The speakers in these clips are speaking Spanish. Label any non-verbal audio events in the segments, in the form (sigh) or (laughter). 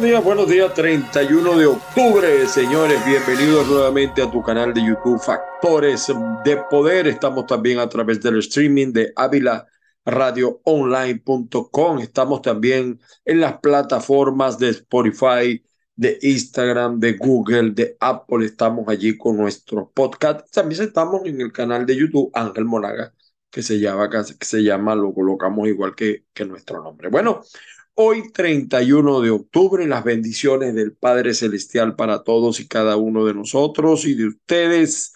Buenos días, buenos días, 31 de octubre, señores. Bienvenidos nuevamente a tu canal de YouTube Factores de Poder. Estamos también a través del streaming de Ávila radioonline.com. Estamos también en las plataformas de Spotify, de Instagram, de Google, de Apple. Estamos allí con nuestro podcast. También estamos en el canal de YouTube Ángel Monaga, que se llama, que se llama lo colocamos igual que, que nuestro nombre. Bueno, hoy 31 de octubre, las bendiciones del Padre Celestial para todos y cada uno de nosotros y de ustedes.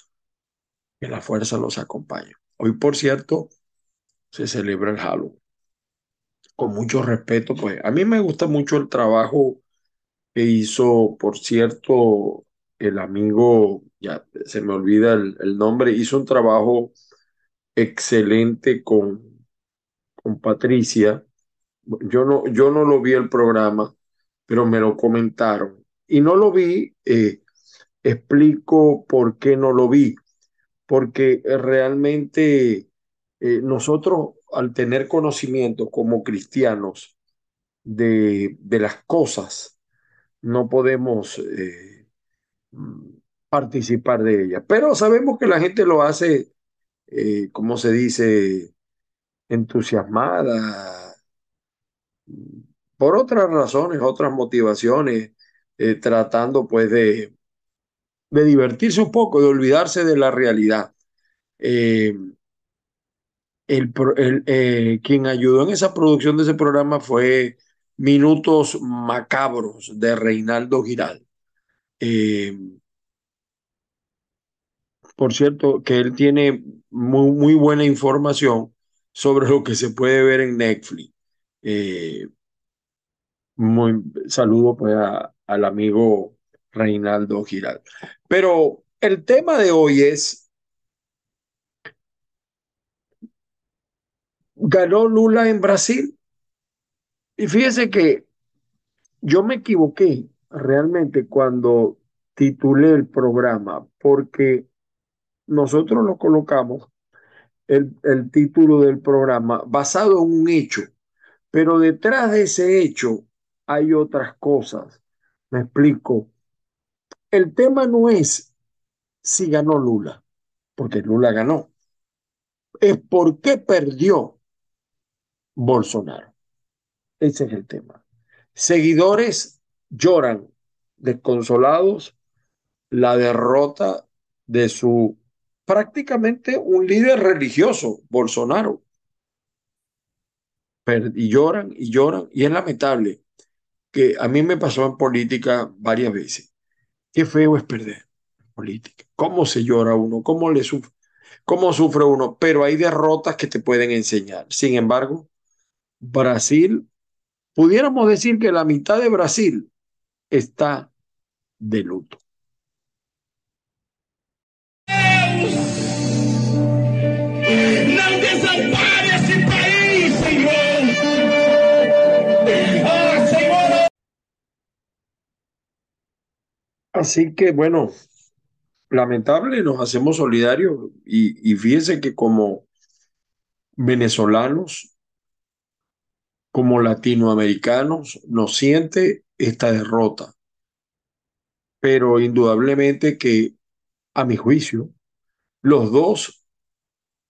Que la fuerza los acompañe. Hoy, por cierto, se celebra el Halloween. Con mucho respeto, pues a mí me gusta mucho el trabajo que hizo, por cierto, el amigo, ya se me olvida el, el nombre, hizo un trabajo excelente con, con Patricia. Yo no, yo no lo vi el programa, pero me lo comentaron. Y no lo vi, eh, explico por qué no lo vi, porque realmente eh, nosotros al tener conocimiento como cristianos de, de las cosas, no podemos eh, participar de ellas. Pero sabemos que la gente lo hace, eh, como se dice, entusiasmada, por otras razones, otras motivaciones, eh, tratando pues de, de divertirse un poco, de olvidarse de la realidad. Eh, el, eh, quien ayudó en esa producción de ese programa fue Minutos Macabros de Reinaldo Giral. Por cierto, que él tiene muy, buena información sobre lo que se puede ver en Netflix. Eh, muy saludo pues al amigo Reinaldo Giral. Pero el tema de hoy es ganó Lula en Brasil. Y fíjese que yo me equivoqué realmente cuando titulé el programa, porque nosotros lo colocamos el título del programa basado en un hecho, pero detrás de ese hecho hay otras cosas. Me explico. El tema no es si ganó Lula, porque Lula ganó. Es por qué perdió Bolsonaro. Ese es el tema. Seguidores lloran desconsolados la derrota de su prácticamente un líder religioso, Bolsonaro. Y lloran y lloran. Y es lamentable que a mí me pasó en política varias veces. Qué feo es perder política. ¿Cómo se llora uno? ¿Cómo le sufre? ¿Cómo sufre uno? Pero hay derrotas que te pueden enseñar. Sin embargo, Brasil, pudiéramos decir que la mitad de Brasil está de luto. Así que bueno, lamentable, nos hacemos solidarios y, y fíjense que como venezolanos como latinoamericanos nos siente esta derrota. Pero indudablemente que, a mi juicio, los dos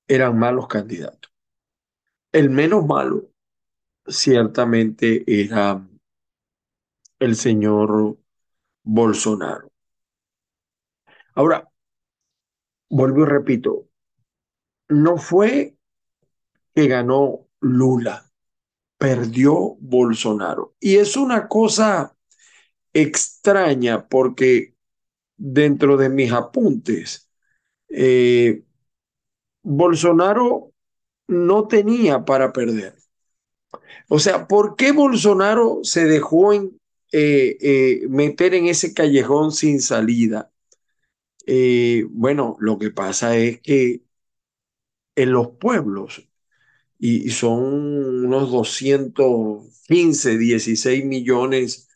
eran malos candidatos. El menos malo ciertamente era el señor Bolsonaro. Ahora, vuelvo y repito, no fue que ganó Lula perdió Bolsonaro. Y es una cosa extraña porque dentro de mis apuntes, eh, Bolsonaro no tenía para perder. O sea, ¿por qué Bolsonaro se dejó en, eh, eh, meter en ese callejón sin salida? bueno, lo que pasa es que en los pueblos y, son unos 215, 16 millones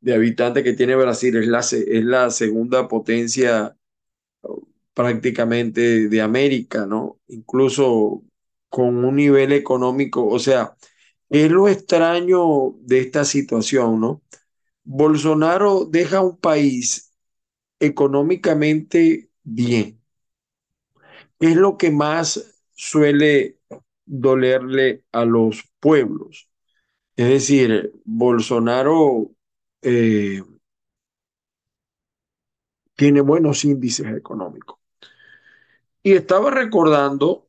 de habitantes que tiene Brasil. Es la, es la segunda potencia prácticamente de América, ¿no? Incluso con un nivel económico, o sea, es lo extraño de esta situación, ¿no? Bolsonaro deja un país económicamente bien. Es lo que más suele dolerle a los pueblos. Es decir, Bolsonaro eh, tiene buenos índices económicos. Y estaba recordando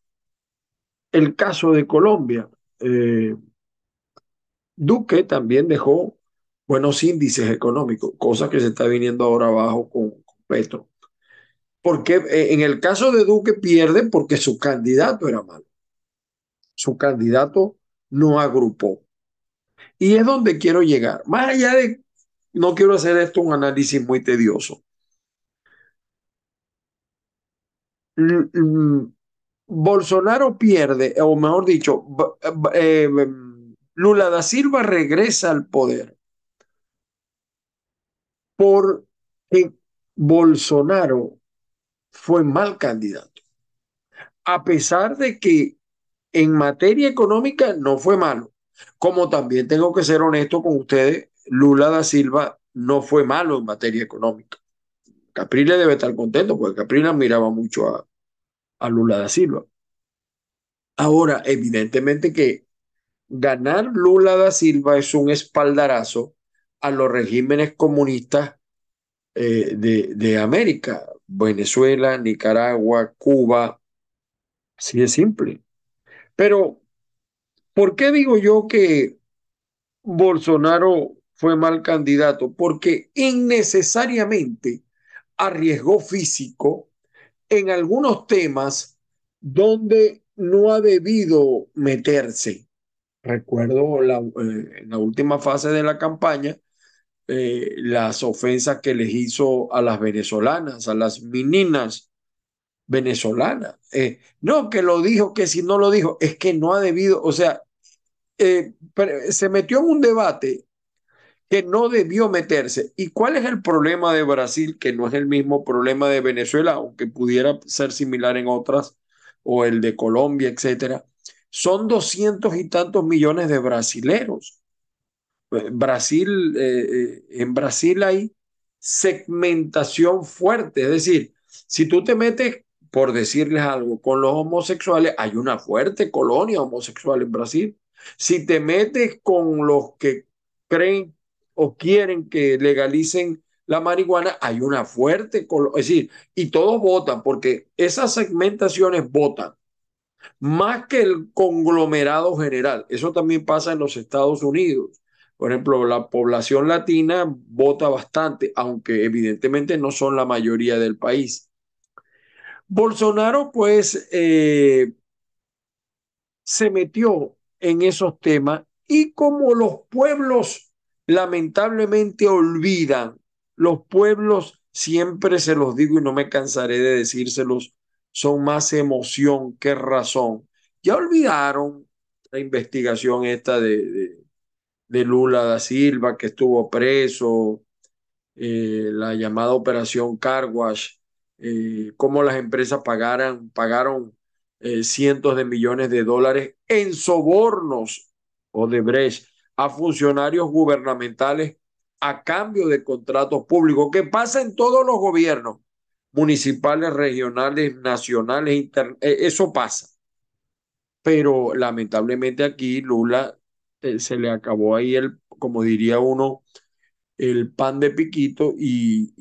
el caso de Colombia. Eh, Duque también dejó buenos índices económicos, cosa que se está viniendo ahora abajo con, con Petro. Porque eh, en el caso de Duque pierde porque su candidato era malo. Su candidato no agrupó. Y es donde quiero llegar. Más allá de, no quiero hacer esto un análisis muy tedioso. Bolsonaro pierde, o mejor dicho, eh, Lula da Silva regresa al poder porque Bolsonaro fue mal candidato. A pesar de que en materia económica no fue malo, como también tengo que ser honesto con ustedes, Lula da Silva no fue malo en materia económica. Capriles debe estar contento porque Capriles miraba mucho a, a Lula da Silva. Ahora, evidentemente que ganar Lula da Silva es un espaldarazo a los regímenes comunistas eh, de, de, América, Venezuela, Nicaragua, Cuba, así de simple. Pero, ¿por qué digo yo que Bolsonaro fue mal candidato? Porque innecesariamente arriesgó físico en algunos temas donde no ha debido meterse. Recuerdo la, eh, en la última fase de la campaña eh, las ofensas que les hizo a las venezolanas, a las meninas venezolanas. Eh, no que lo dijo, que si no lo dijo, es que no ha debido, o sea, eh, se metió en un debate que no debió meterse. ¿Y cuál es el problema de Brasil? Que no es el mismo problema de Venezuela, aunque pudiera ser similar en otras, o el de Colombia, etcétera. Son doscientos y tantos millones de brasileros. Brasil, eh, en Brasil hay segmentación fuerte, es decir, si tú te metes, por decirles algo, con los homosexuales, hay una fuerte colonia homosexual en Brasil. Si te metes con los que creen o quieren que legalicen la marihuana, hay una fuerte, es decir, y todos votan porque esas segmentaciones votan más que el conglomerado general. Eso también pasa en los Estados Unidos. Por ejemplo, la población latina vota bastante, aunque evidentemente no son la mayoría del país. Bolsonaro, pues, eh, se metió en esos temas y como los pueblos lamentablemente olvidan, los pueblos, siempre se los digo y no me cansaré de decírselos, son más emoción que razón. Ya olvidaron la investigación esta de, de de Lula da Silva, que estuvo preso, eh, la llamada Operación Carwash, eh, cómo las empresas pagaran, pagaron eh, cientos de millones de dólares en sobornos o de Brecht a funcionarios gubernamentales a cambio de contratos públicos, que pasa en todos los gobiernos, municipales, regionales, nacionales, eso pasa. Pero lamentablemente aquí Lula eh, se le acabó ahí el, como diría uno, el pan de piquito y,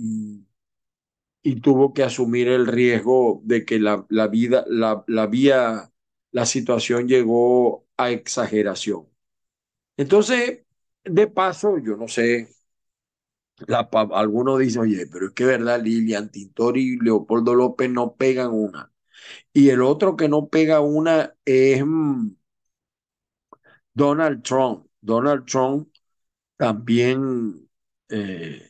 y, tuvo que asumir el riesgo de que la, la vida, la, la vía, la situación llegó a exageración. Entonces, de paso, yo no sé, algunos dicen, oye, pero es que verdad, Lilian Tintori y Leopoldo López no pegan una. Y el otro que no pega una es mm, Donald Trump. Donald Trump también eh,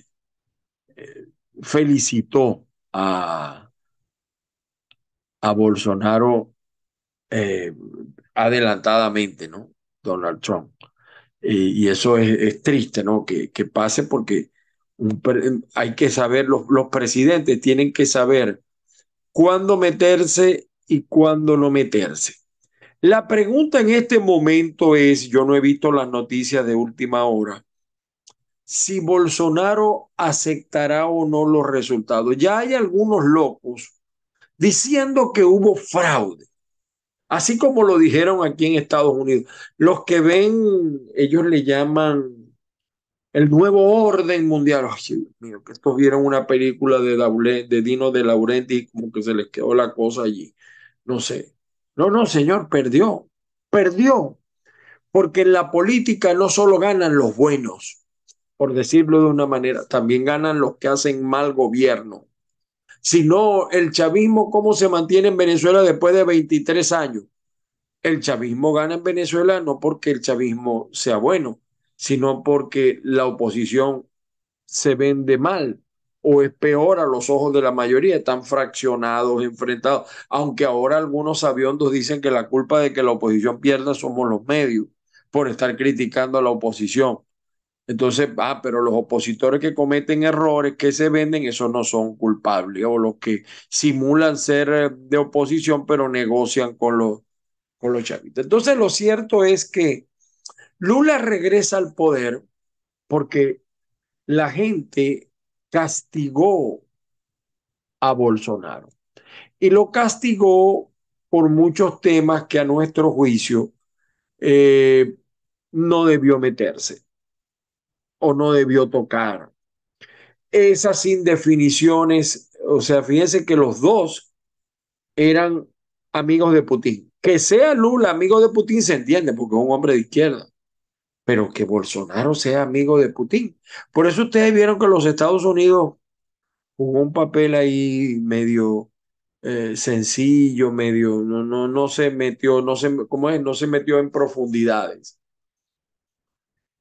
eh, felicitó a, a Bolsonaro eh, adelantadamente, ¿no? Donald Trump. y eso es, triste, ¿no? Que, que pase porque hay que saber, los, los presidentes tienen que saber cuándo meterse y cuándo no meterse. La pregunta en este momento es, yo no he visto las noticias de última hora, si Bolsonaro aceptará o no los resultados. Ya hay algunos locos diciendo que hubo fraude, así como lo dijeron aquí en Estados Unidos. Los que ven, ellos le llaman el nuevo orden mundial. Ay, Dios mío, que estos vieron una película de, de Dino de Laurenti y como que se les quedó la cosa allí. No sé. No, no, señor, perdió. Perdió. Porque en la política no solo ganan los buenos, por decirlo de una manera, también ganan los que hacen mal gobierno. Sino el chavismo, ¿cómo se mantiene en Venezuela después de 23 años? El chavismo gana en Venezuela no porque el chavismo sea bueno, sino porque la oposición se vende mal o es peor a los ojos de la mayoría, están fraccionados, enfrentados, aunque ahora algunos sabiondos dicen que la culpa de que la oposición pierda somos los medios por estar criticando a la oposición. Entonces, ah, pero los opositores que cometen errores, que se venden, esos no son culpables, o los que simulan ser eh, de oposición, pero negocian con los, con los chavitos. Entonces, lo cierto es que Lula regresa al poder porque la gente castigó a Bolsonaro y lo castigó por muchos temas que a nuestro juicio eh, no debió meterse o no debió tocar. Esas indefiniciones, o sea, fíjense que los dos eran amigos de Putin. Que sea Lula amigo de Putin se entiende porque es un hombre de izquierda pero que Bolsonaro sea amigo de Putin. Por eso ustedes vieron que los Estados Unidos jugó un papel ahí medio eh, sencillo, medio, no, no, no se metió, no se, ¿cómo es? No se metió en profundidades.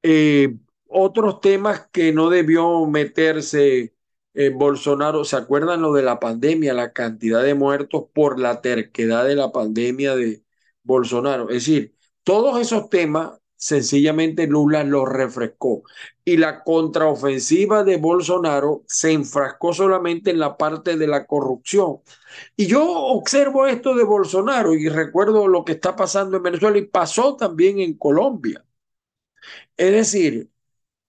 Eh, otros temas que no debió meterse eh, Bolsonaro, ¿se acuerdan lo de la pandemia, la cantidad de muertos por la terquedad de la pandemia de Bolsonaro? Es decir, todos esos temas sencillamente Lula lo refrescó. Y la contraofensiva de Bolsonaro se enfrascó solamente en la parte de la corrupción. Y yo observo esto de Bolsonaro y recuerdo lo que está pasando en Venezuela y pasó también en Colombia. Es decir,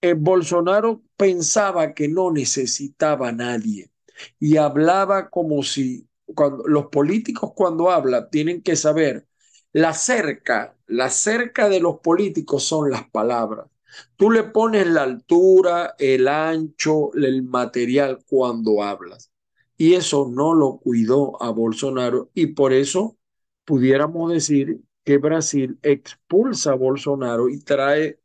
el eh, Bolsonaro pensaba que no necesitaba a nadie y hablaba como si cuando los políticos cuando hablan tienen que saber la cerca, la cerca de los políticos son las palabras. Tú le pones la altura, el ancho, el material cuando hablas. Y eso no lo cuidó a Bolsonaro y por eso pudiéramos decir que Brasil expulsa a Bolsonaro y trae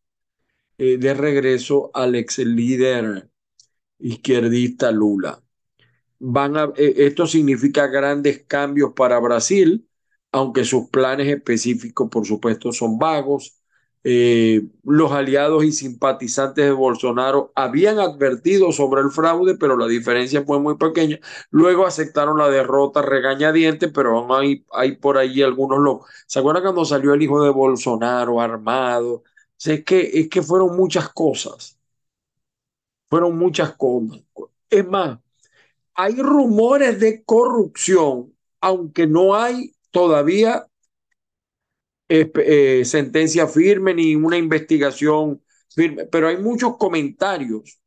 eh, de regreso al ex líder izquierdista Lula. Van a, eh, esto significa grandes cambios para Brasil aunque sus planes específicos, por supuesto, son vagos. Eh, los aliados y simpatizantes de Bolsonaro habían advertido sobre el fraude, pero la diferencia fue muy pequeña. Luego aceptaron la derrota regañadiente, pero aún hay, hay por ahí algunos locos. ¿Se acuerdan cuando salió el hijo de Bolsonaro armado? es, que, es que fueron muchas cosas. Fueron muchas cosas. Es más, hay rumores de corrupción, aunque no hay todavía eh, sentencia firme ni una investigación firme, pero hay muchos comentarios.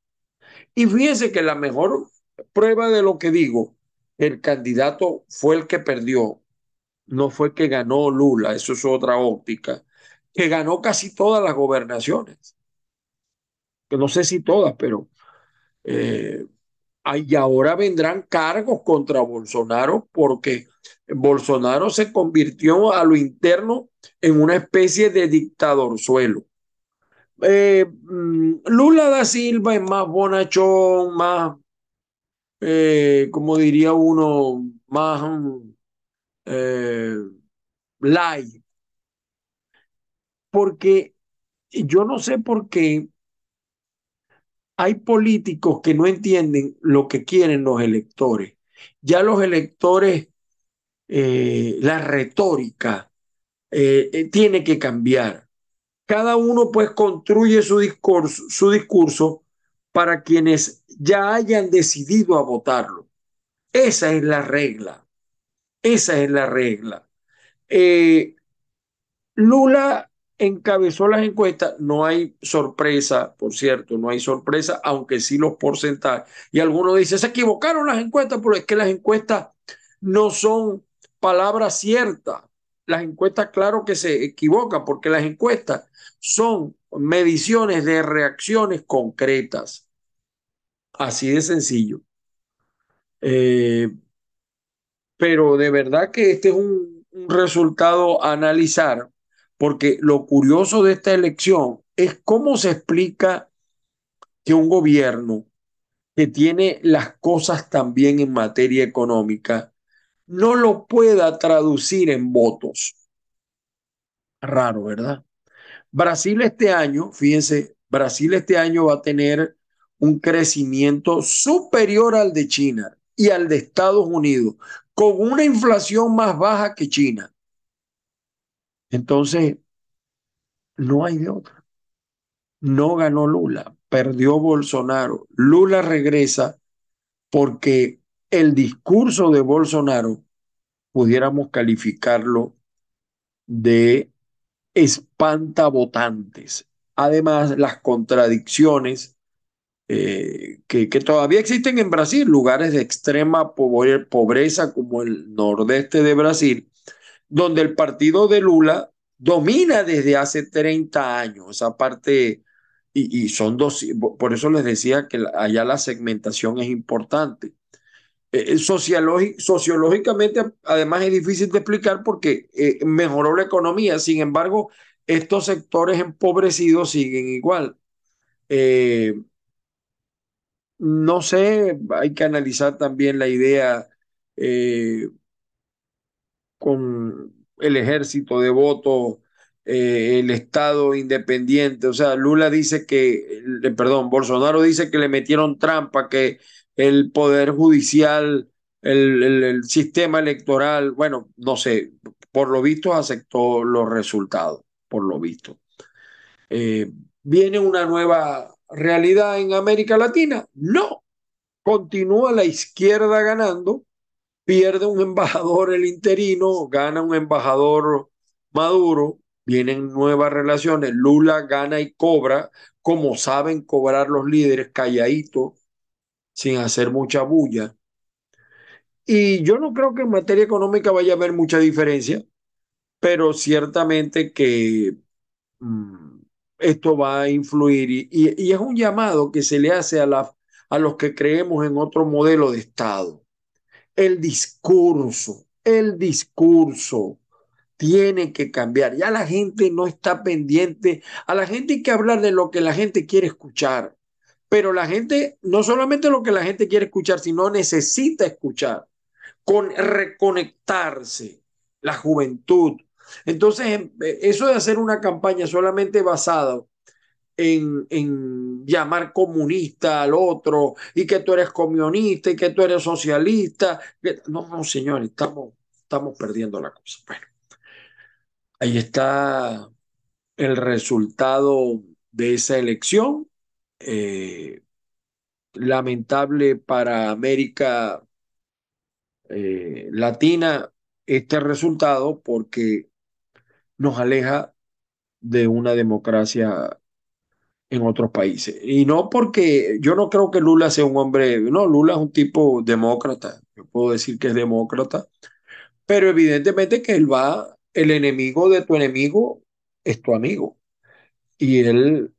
Y fíjense que la mejor prueba de lo que digo, el candidato fue el que perdió, no fue que ganó Lula, eso es otra óptica, que ganó casi todas las gobernaciones. Que no sé si todas, pero eh, y ahora vendrán cargos contra Bolsonaro porque Bolsonaro se convirtió a lo interno en una especie de dictador suelo. Eh, mm, Lula da Silva es más bonachón, más, eh, como diría uno, más eh. Porque yo no sé por qué hay políticos que no entienden lo que quieren los electores. Ya los electores, eh, la retórica eh, eh, tiene que cambiar. Cada uno pues construye su discurso, su discurso para quienes ya hayan decidido a votarlo. Esa es la regla. Esa es la regla. Lula encabezó las encuestas. No hay sorpresa, por cierto, no hay sorpresa, aunque sí los porcentajes. Y algunos dicen, se equivocaron las encuestas, pero es que las encuestas no son palabras ciertas. Las encuestas, claro que se equivocan, porque las encuestas son mediciones de reacciones concretas. Así de sencillo. Eh, pero de verdad que este es un, un resultado a analizar, porque lo curioso de esta elección es cómo se explica que un gobierno que tiene las cosas también en materia económica no lo pueda traducir en votos. Raro, ¿verdad? Brasil este año, fíjense, Brasil este año va a tener un crecimiento superior al de China y al de Estados Unidos, con una inflación más baja que China. Entonces, no hay de otra. No ganó Lula, perdió Bolsonaro. Lula regresa porque el discurso de Bolsonaro pudiéramos calificarlo de espantavotantes. Además, las contradicciones eh, que, que, todavía existen en Brasil, lugares de extrema pobreza como el nordeste de Brasil, donde el partido de Lula domina desde hace 30 años esa parte, y, y son dos, por eso les decía que allá la segmentación es importante. Eh, sociológicamente, además, es difícil de explicar porque eh, mejoró la economía. Sin embargo, estos sectores empobrecidos siguen igual. Eh, no sé, hay que analizar también la idea eh, con el ejército de votos, eh, el Estado independiente. O sea, Lula dice que, perdón, Bolsonaro dice que le metieron trampa, que el poder judicial, el, el, sistema electoral, bueno, no sé, por lo visto aceptó los resultados, por lo visto. Eh, viene una nueva realidad en América Latina? No. Continúa la izquierda ganando, pierde un embajador el interino, gana un embajador Maduro, vienen nuevas relaciones, Lula gana y cobra, como saben cobrar los líderes calladitos, sin hacer mucha bulla. Y yo no creo que en materia económica vaya a haber mucha diferencia, pero ciertamente que mmm, esto va a influir y, y, y, es un llamado que se le hace a, la, a los que creemos en otro modelo de Estado. El discurso, el discurso tiene que cambiar. Ya la gente no está pendiente, a la gente hay que hablar de lo que la gente quiere escuchar, pero la gente, no solamente lo que la gente quiere escuchar, sino necesita escuchar, con reconectarse, la juventud, entonces, em, eh, eso de hacer una campaña solamente basada en, en, llamar comunista al otro y que tú eres comunista y que tú eres socialista. No, no, señores, estamos, estamos perdiendo la cosa. Bueno, ahí está el resultado de esa elección. Eh, lamentable para América eh, Latina este resultado porque nos aleja de una democracia en otros países. Y no porque yo no creo que Lula sea un hombre, no, Lula es un tipo demócrata, yo puedo decir que es demócrata, pero evidentemente que él va, el enemigo de tu enemigo es tu amigo. Y él,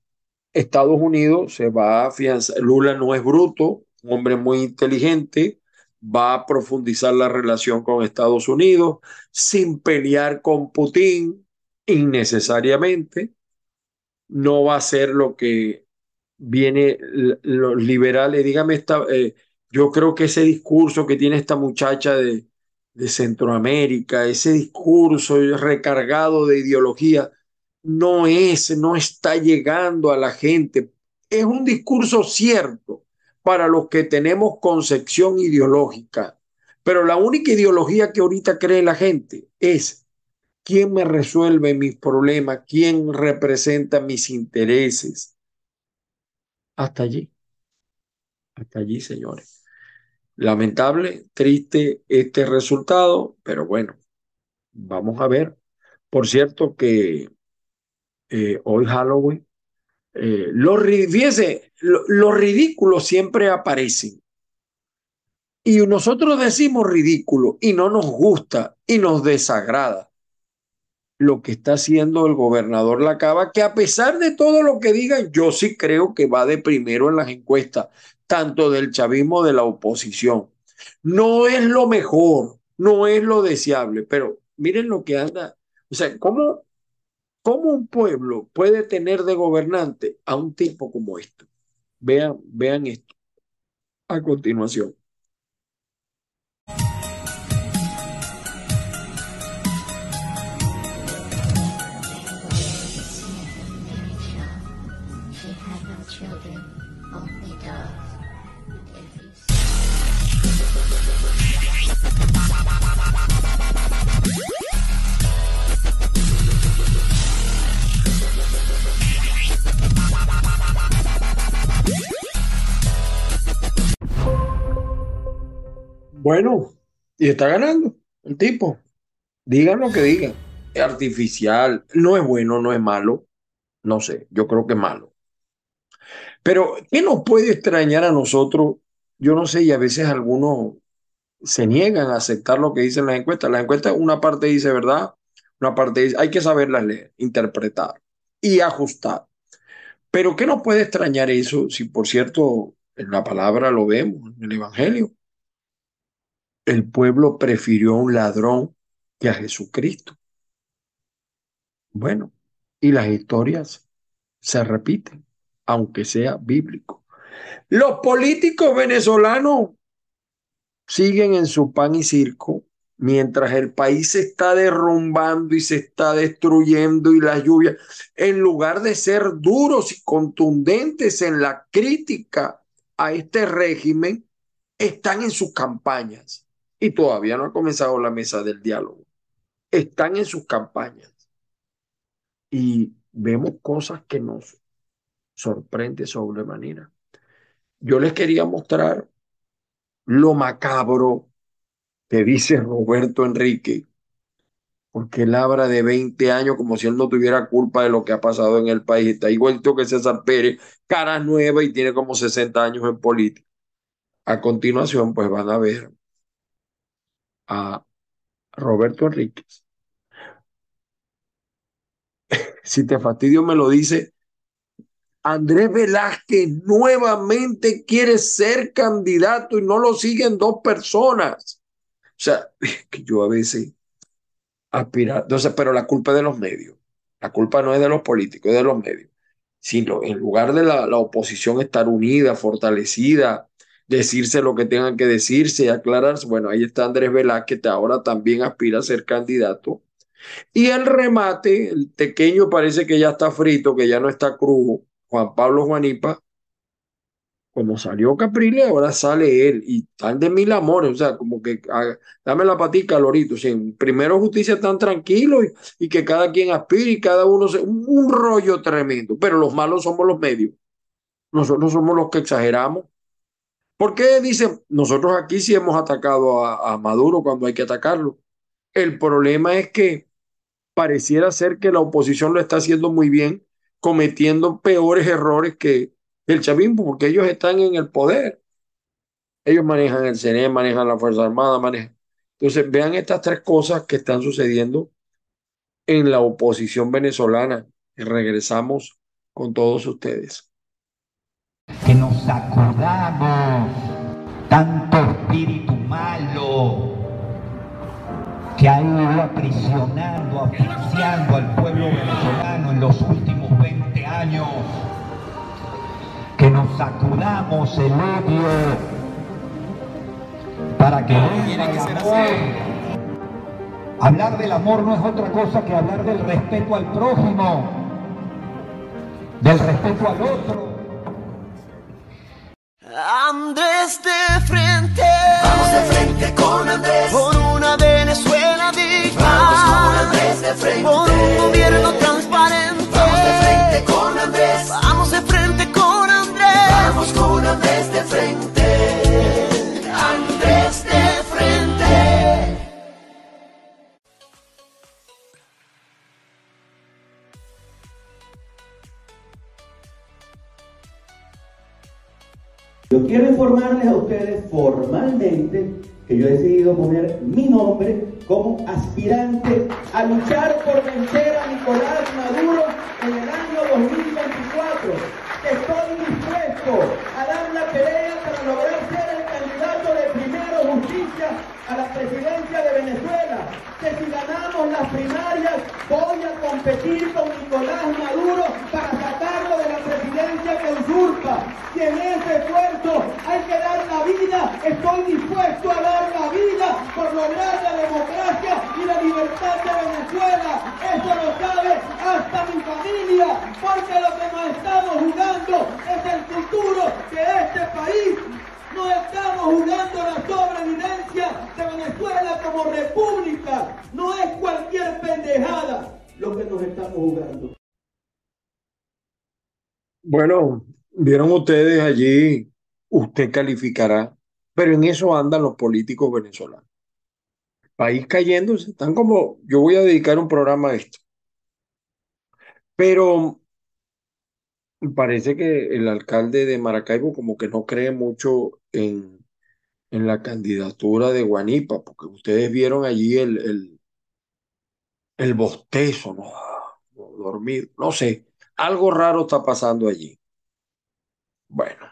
Estados Unidos, se va a afianzar, Lula no es bruto, un hombre muy inteligente, va a profundizar la relación con Estados Unidos sin pelear con Putin, innecesariamente, no va a ser lo que viene los liberales. Dígame, esta, eh, yo creo que ese discurso que tiene esta muchacha de, de Centroamérica, ese discurso recargado de ideología, no es, no está llegando a la gente. Es un discurso cierto para los que tenemos concepción ideológica, pero la única ideología que ahorita cree la gente es ¿Quién me resuelve mis problemas? ¿Quién representa mis intereses? Hasta allí. Hasta allí, señores. Lamentable, triste este resultado, pero bueno, vamos a ver. Por cierto que eh, hoy Halloween. Eh, los, fíjese, los ridículos siempre aparecen. Y nosotros decimos ridículo y no nos gusta y nos desagrada lo que está haciendo el gobernador Lacaba, que a pesar de todo lo que digan, yo sí creo que va de primero en las encuestas, tanto del chavismo de la oposición. No es lo mejor, no es lo deseable, pero miren lo que anda. O sea, ¿cómo, cómo un pueblo puede tener de gobernante a un tipo como esto? Vean, vean esto a continuación. Bueno, y está ganando el tipo. Digan lo que digan. Es artificial, no es bueno, no es malo. No sé, yo creo que es malo. Pero, ¿qué nos puede extrañar a nosotros? Yo no sé, y a veces algunos se niegan a aceptar lo que dicen las encuestas. Las encuestas, una parte dice verdad, una parte dice, hay que saberlas leer, interpretar y ajustar. Pero, ¿qué nos puede extrañar eso si, por cierto, en la palabra lo vemos, en el Evangelio? El pueblo prefirió a un ladrón que a Jesucristo. Bueno, y las historias se repiten, aunque sea bíblico. Los políticos venezolanos siguen en su pan y circo mientras el país se está derrumbando y se está destruyendo y la lluvia, en lugar de ser duros y contundentes en la crítica a este régimen, están en sus campañas y todavía no ha comenzado la mesa del diálogo. Están en sus campañas y vemos cosas que nos sorprende sobremanera. Yo les quería mostrar lo macabro que dice Roberto Enrique, porque él habla de 20 años como si él no tuviera culpa de lo que ha pasado en el país. Está igualito que César Pérez, cara nueva y tiene como 60 años en política. A continuación, pues van a ver a Roberto Enríquez. (laughs) si te fastidio, me lo dice. Andrés Velázquez nuevamente quiere ser candidato y no lo siguen dos personas. O sea, (laughs) que yo a veces aspirar, entonces, pero la culpa es de los medios. La culpa no es de los políticos, es de los medios. Sino en lugar de la, la oposición estar unida, fortalecida, decirse lo que tengan que decirse y aclararse. Bueno, ahí está Andrés Velázquez, que ahora también aspira a ser candidato. Y el remate, el pequeño parece que ya está frito, que ya no está crudo. Juan Pablo Juanipa, como salió Caprile, ahora sale él. Y están de mil amores, o sea, como que ah, dame la patica, Lorito. primero justicia tan tranquilo y, que cada quien aspire y cada uno se. Un, un rollo tremendo. Pero los malos somos los medios. Nosotros somos los que exageramos ¿Por qué dicen, nosotros aquí sí hemos atacado a, Maduro cuando hay que atacarlo? El problema es que pareciera ser que la oposición lo está haciendo muy bien, cometiendo peores errores que el chavismo, porque ellos están en el poder. Ellos manejan el CNE, manejan la Fuerza Armada, manejan. Entonces, vean estas tres cosas que están sucediendo en la oposición venezolana. Regresamos con todos ustedes que nos sacudamos tanto espíritu malo que ha ido aprisionando, asfixiando al pueblo venezolano en los últimos 20 años, que nos sacudamos el odio para que venga el amor. Hablar del amor no es otra cosa que hablar del respeto al prójimo, del respeto al otro. Andrés de frente. Vamos de frente con Andrés. Informarles a ustedes formalmente que yo he decidido poner mi nombre como aspirante a luchar por vencer a Nicolás Maduro en el año 2024. Estoy dispuesto a dar la pelea para lograr ser el candidato de primero justicia a la presidencia de Venezuela. Que si ganamos las primarias voy a competir con Nicolás Maduro para sacarlo de la presidencia Y en ese esfuerzo hay que dar la vida. Estoy dispuesto a dar la vida por lograr la democracia y la libertad de Venezuela. Eso lo sabe hasta mi familia, porque lo que nos estamos jugando es el futuro de este país. No estamos jugando la sobrevivencia de Venezuela como república. No es cualquier pendejada lo que nos estamos jugando. Bueno, vieron ustedes allí, usted calificará, pero en eso andan los políticos venezolanos. País cayéndose, están como, yo voy a dedicar un programa a esto. Pero parece que el alcalde de Maracaibo como que no cree mucho en, en la candidatura de Guanipa, porque ustedes vieron allí el, el, el bostezo, ¿no? Dormido, no sé, algo raro está pasando allí. Bueno,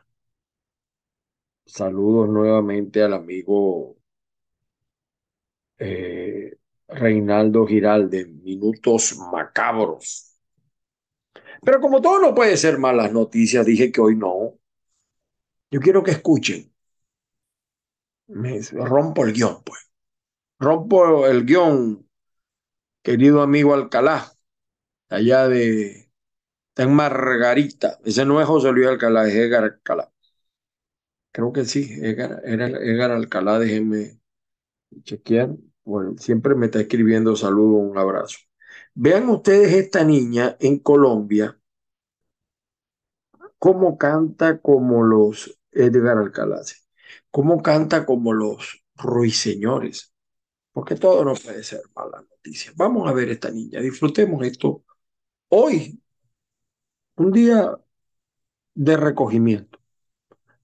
saludos nuevamente al amigo eh, Reinaldo Giralde, Minutos Macabros. Pero como todo no puede ser malas noticias, dije que hoy no. Yo quiero que escuchen. Rompo el guion, pues. Rompo el guion, querido amigo Alcalá, allá de está en Margarita. Ese no es José Luis Alcalá, es Edgar Alcalá. Creo que sí, Edgar, era Edgar Alcalá, déjenme chequear. Bueno, siempre me está escribiendo saludo, un abrazo. Vean ustedes esta niña en Colombia, cómo canta como los Edgar Alcalá, cómo canta como los ruiseñores, porque todo no puede ser mala noticia. Vamos a ver esta niña, disfrutemos esto hoy, un día de recogimiento,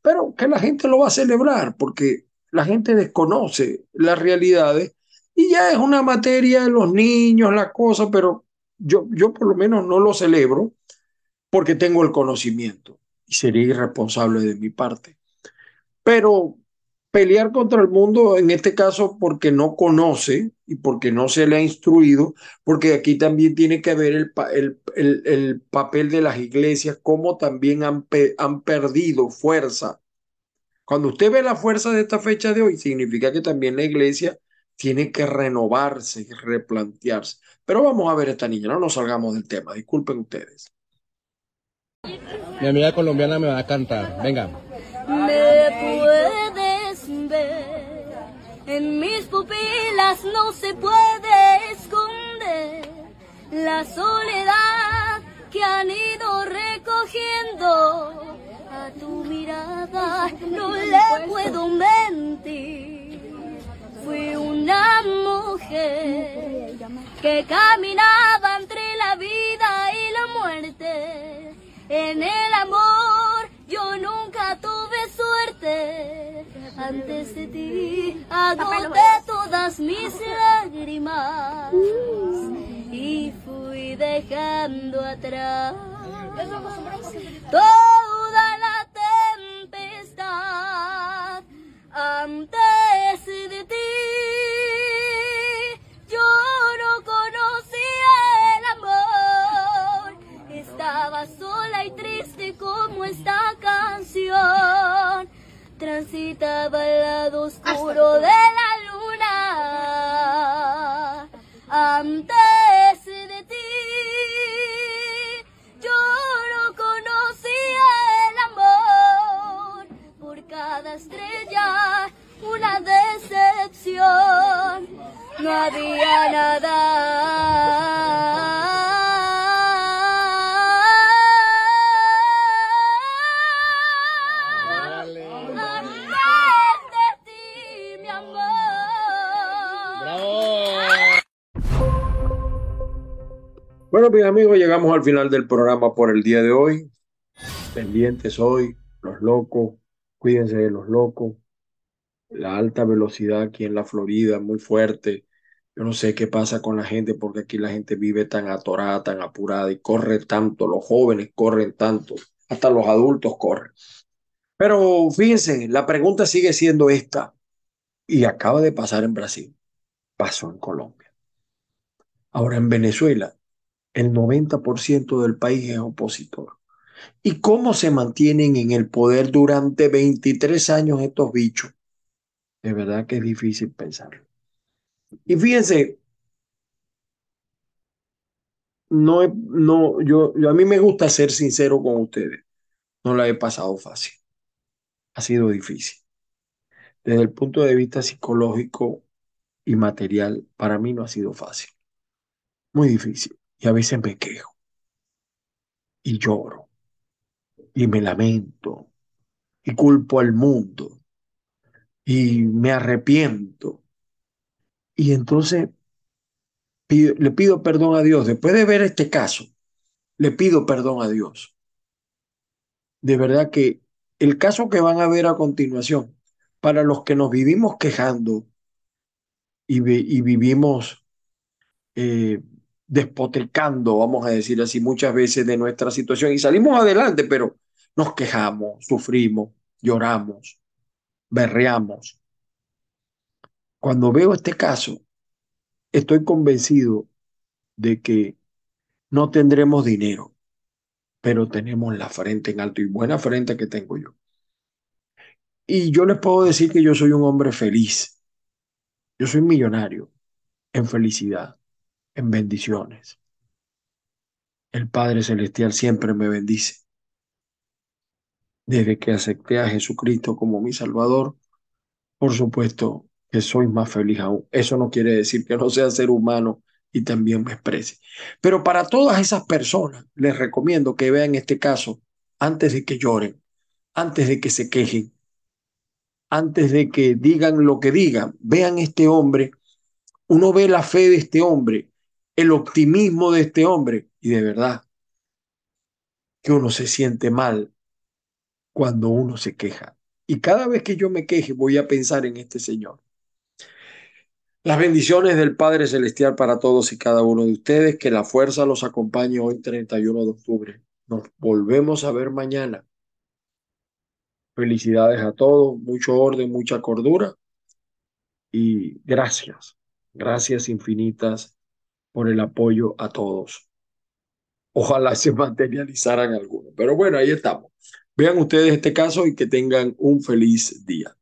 pero que la gente lo va a celebrar porque la gente desconoce las realidades y ya es una materia de los niños, la cosa, pero yo, yo por lo menos no lo celebro porque tengo el conocimiento y sería irresponsable de mi parte. Pero pelear contra el mundo, en este caso porque no conoce y porque no se le ha instruido, porque aquí también tiene que ver el, el, el, el papel de las iglesias, cómo también han, han perdido fuerza. Cuando usted ve la fuerza de esta fecha de hoy, significa que también la iglesia tiene que renovarse y replantearse. Pero vamos a ver esta niña, no nos salgamos del tema, disculpen ustedes. Mi amiga colombiana me va a cantar, venga. En mis pupilas no se puede esconder la soledad que han ido recogiendo. A tu mirada no le puedo mentir. Fui una mujer que caminaba entre la vida y la muerte. En el amor yo nunca tuve suerte. Antes de ti agoté todas mis lágrimas y fui dejando atrás toda la tempestad. Antes de ti Estaba sola y triste como esta canción. Transitaba al lado oscuro de la luna. Antes de ti yo no conocía el amor. Por cada estrella una decepción. No había nada. Bueno, mis amigos, llegamos al final del programa por el día de hoy. Pendientes hoy, los locos, Cuídense de los locos. La alta velocidad aquí en la Florida muy fuerte. Yo no sé qué pasa con la gente porque aquí la gente vive tan atorada, tan apurada y corre tanto. Los jóvenes corren tanto. Hasta los adultos corren. Pero fíjense, la pregunta sigue siendo esta. Y acaba de pasar en Brasil. Pasó en Colombia. Ahora en Venezuela, el 90% del país es opositor. ¿Y cómo se mantienen en el poder durante 23 años estos bichos? De verdad que es difícil pensarlo. Y fíjense, no, no, yo, yo a mí me gusta ser sincero con ustedes. No la he pasado fácil. Ha sido difícil. Desde el punto de vista psicológico y material, para mí no ha sido fácil. Muy difícil. Y a veces me quejo y lloro y me lamento y culpo al mundo y me arrepiento. Y entonces le pido perdón a Dios. Después de ver este caso, le pido perdón a Dios. De verdad que el caso que van a ver a continuación, para los que nos vivimos quejando y, y vivimos eh, despotricando, vamos a decir así, muchas veces de nuestra situación y salimos adelante, pero nos quejamos, sufrimos, lloramos, berreamos. Cuando veo este caso, estoy convencido de que no tendremos dinero, pero tenemos la frente en alto y buena frente que tengo yo. Y yo les puedo decir que yo soy un hombre feliz. Yo soy millonario en felicidad, en bendiciones. El Padre Celestial siempre me bendice. Desde que acepté a Jesucristo como mi Salvador, por supuesto que soy más feliz aún. Eso no quiere decir que no sea ser humano y también me exprese. Pero para todas esas personas, les recomiendo que vean este caso antes de que lloren, antes de que se quejen, antes de que digan lo que digan. Vean este hombre, uno ve la fe de este hombre, el optimismo de este hombre y de verdad que uno se siente mal cuando uno se queja. Y cada vez que yo me queje voy a pensar en este Señor. Las bendiciones del Padre Celestial para todos y cada uno de ustedes. Que la fuerza los acompañe hoy 31 de octubre. Nos volvemos a ver mañana. Felicidades a todos, mucho orden, mucha cordura y gracias, gracias infinitas por el apoyo a todos. Ojalá se materializaran algunos. Pero bueno, ahí estamos. Vean ustedes este caso y que tengan un feliz día.